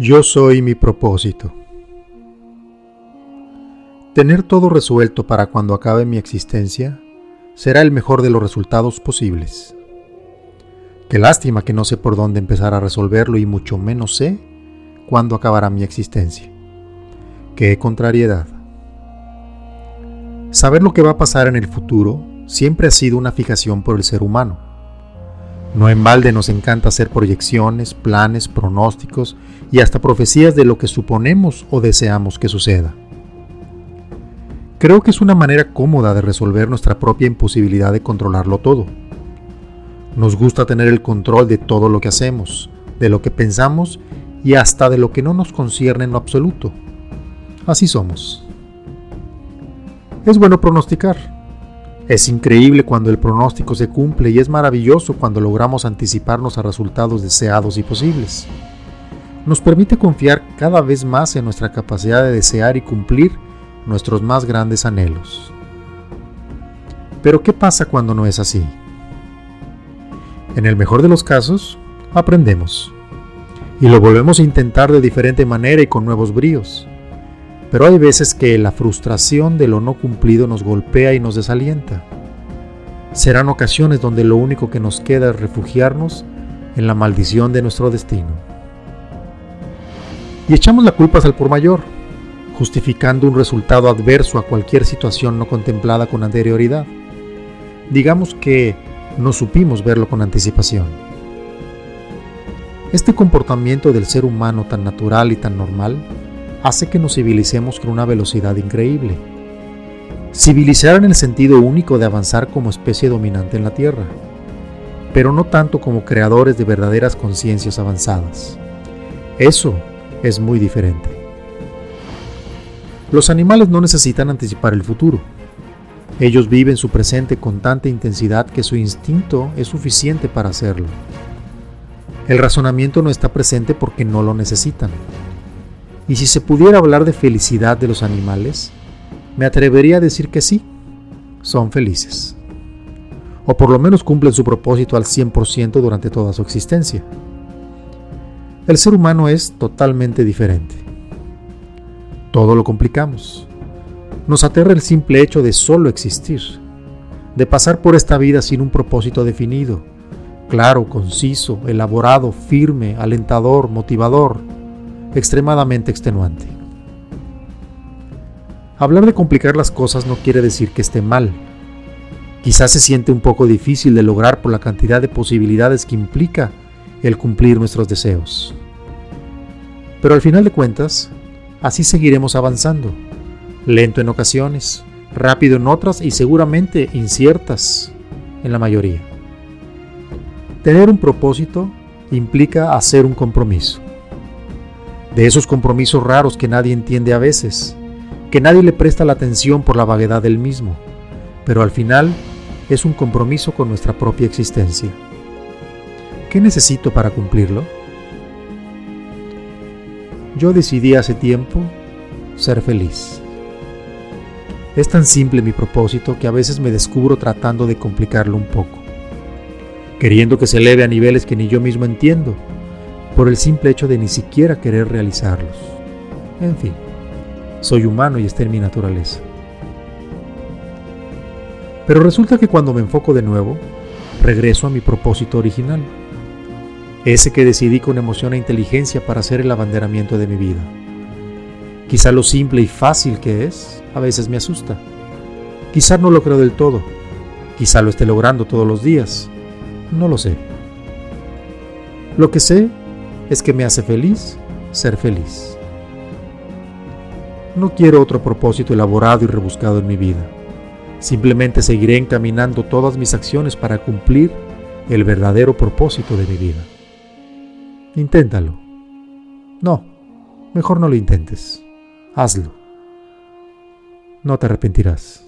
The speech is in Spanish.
Yo soy mi propósito. Tener todo resuelto para cuando acabe mi existencia será el mejor de los resultados posibles. Qué lástima que no sé por dónde empezar a resolverlo y mucho menos sé cuándo acabará mi existencia. Qué contrariedad. Saber lo que va a pasar en el futuro siempre ha sido una fijación por el ser humano. No en balde nos encanta hacer proyecciones, planes, pronósticos y hasta profecías de lo que suponemos o deseamos que suceda. Creo que es una manera cómoda de resolver nuestra propia imposibilidad de controlarlo todo. Nos gusta tener el control de todo lo que hacemos, de lo que pensamos y hasta de lo que no nos concierne en lo absoluto. Así somos. Es bueno pronosticar, es increíble cuando el pronóstico se cumple y es maravilloso cuando logramos anticiparnos a resultados deseados y posibles. Nos permite confiar cada vez más en nuestra capacidad de desear y cumplir nuestros más grandes anhelos. Pero ¿qué pasa cuando no es así? En el mejor de los casos, aprendemos. Y lo volvemos a intentar de diferente manera y con nuevos bríos. Pero hay veces que la frustración de lo no cumplido nos golpea y nos desalienta. Serán ocasiones donde lo único que nos queda es refugiarnos en la maldición de nuestro destino. Y echamos la culpa al por mayor, justificando un resultado adverso a cualquier situación no contemplada con anterioridad. Digamos que no supimos verlo con anticipación. Este comportamiento del ser humano tan natural y tan normal hace que nos civilicemos con una velocidad increíble. Civilizar en el sentido único de avanzar como especie dominante en la Tierra, pero no tanto como creadores de verdaderas conciencias avanzadas. Eso es muy diferente. Los animales no necesitan anticipar el futuro. Ellos viven su presente con tanta intensidad que su instinto es suficiente para hacerlo. El razonamiento no está presente porque no lo necesitan. Y si se pudiera hablar de felicidad de los animales, me atrevería a decir que sí, son felices. O por lo menos cumplen su propósito al 100% durante toda su existencia. El ser humano es totalmente diferente. Todo lo complicamos. Nos aterra el simple hecho de solo existir, de pasar por esta vida sin un propósito definido, claro, conciso, elaborado, firme, alentador, motivador, extremadamente extenuante. Hablar de complicar las cosas no quiere decir que esté mal. Quizás se siente un poco difícil de lograr por la cantidad de posibilidades que implica el cumplir nuestros deseos. Pero al final de cuentas, así seguiremos avanzando, lento en ocasiones, rápido en otras y seguramente inciertas en la mayoría. Tener un propósito implica hacer un compromiso de esos compromisos raros que nadie entiende a veces, que nadie le presta la atención por la vaguedad del mismo, pero al final es un compromiso con nuestra propia existencia. ¿Qué necesito para cumplirlo? Yo decidí hace tiempo ser feliz. Es tan simple mi propósito que a veces me descubro tratando de complicarlo un poco, queriendo que se eleve a niveles que ni yo mismo entiendo por el simple hecho de ni siquiera querer realizarlos. En fin, soy humano y está en mi naturaleza. Pero resulta que cuando me enfoco de nuevo, regreso a mi propósito original, ese que decidí con emoción e inteligencia para hacer el abanderamiento de mi vida. Quizá lo simple y fácil que es, a veces me asusta. Quizá no lo creo del todo. Quizá lo esté logrando todos los días. No lo sé. Lo que sé es que me hace feliz ser feliz. No quiero otro propósito elaborado y rebuscado en mi vida. Simplemente seguiré encaminando todas mis acciones para cumplir el verdadero propósito de mi vida. Inténtalo. No, mejor no lo intentes. Hazlo. No te arrepentirás.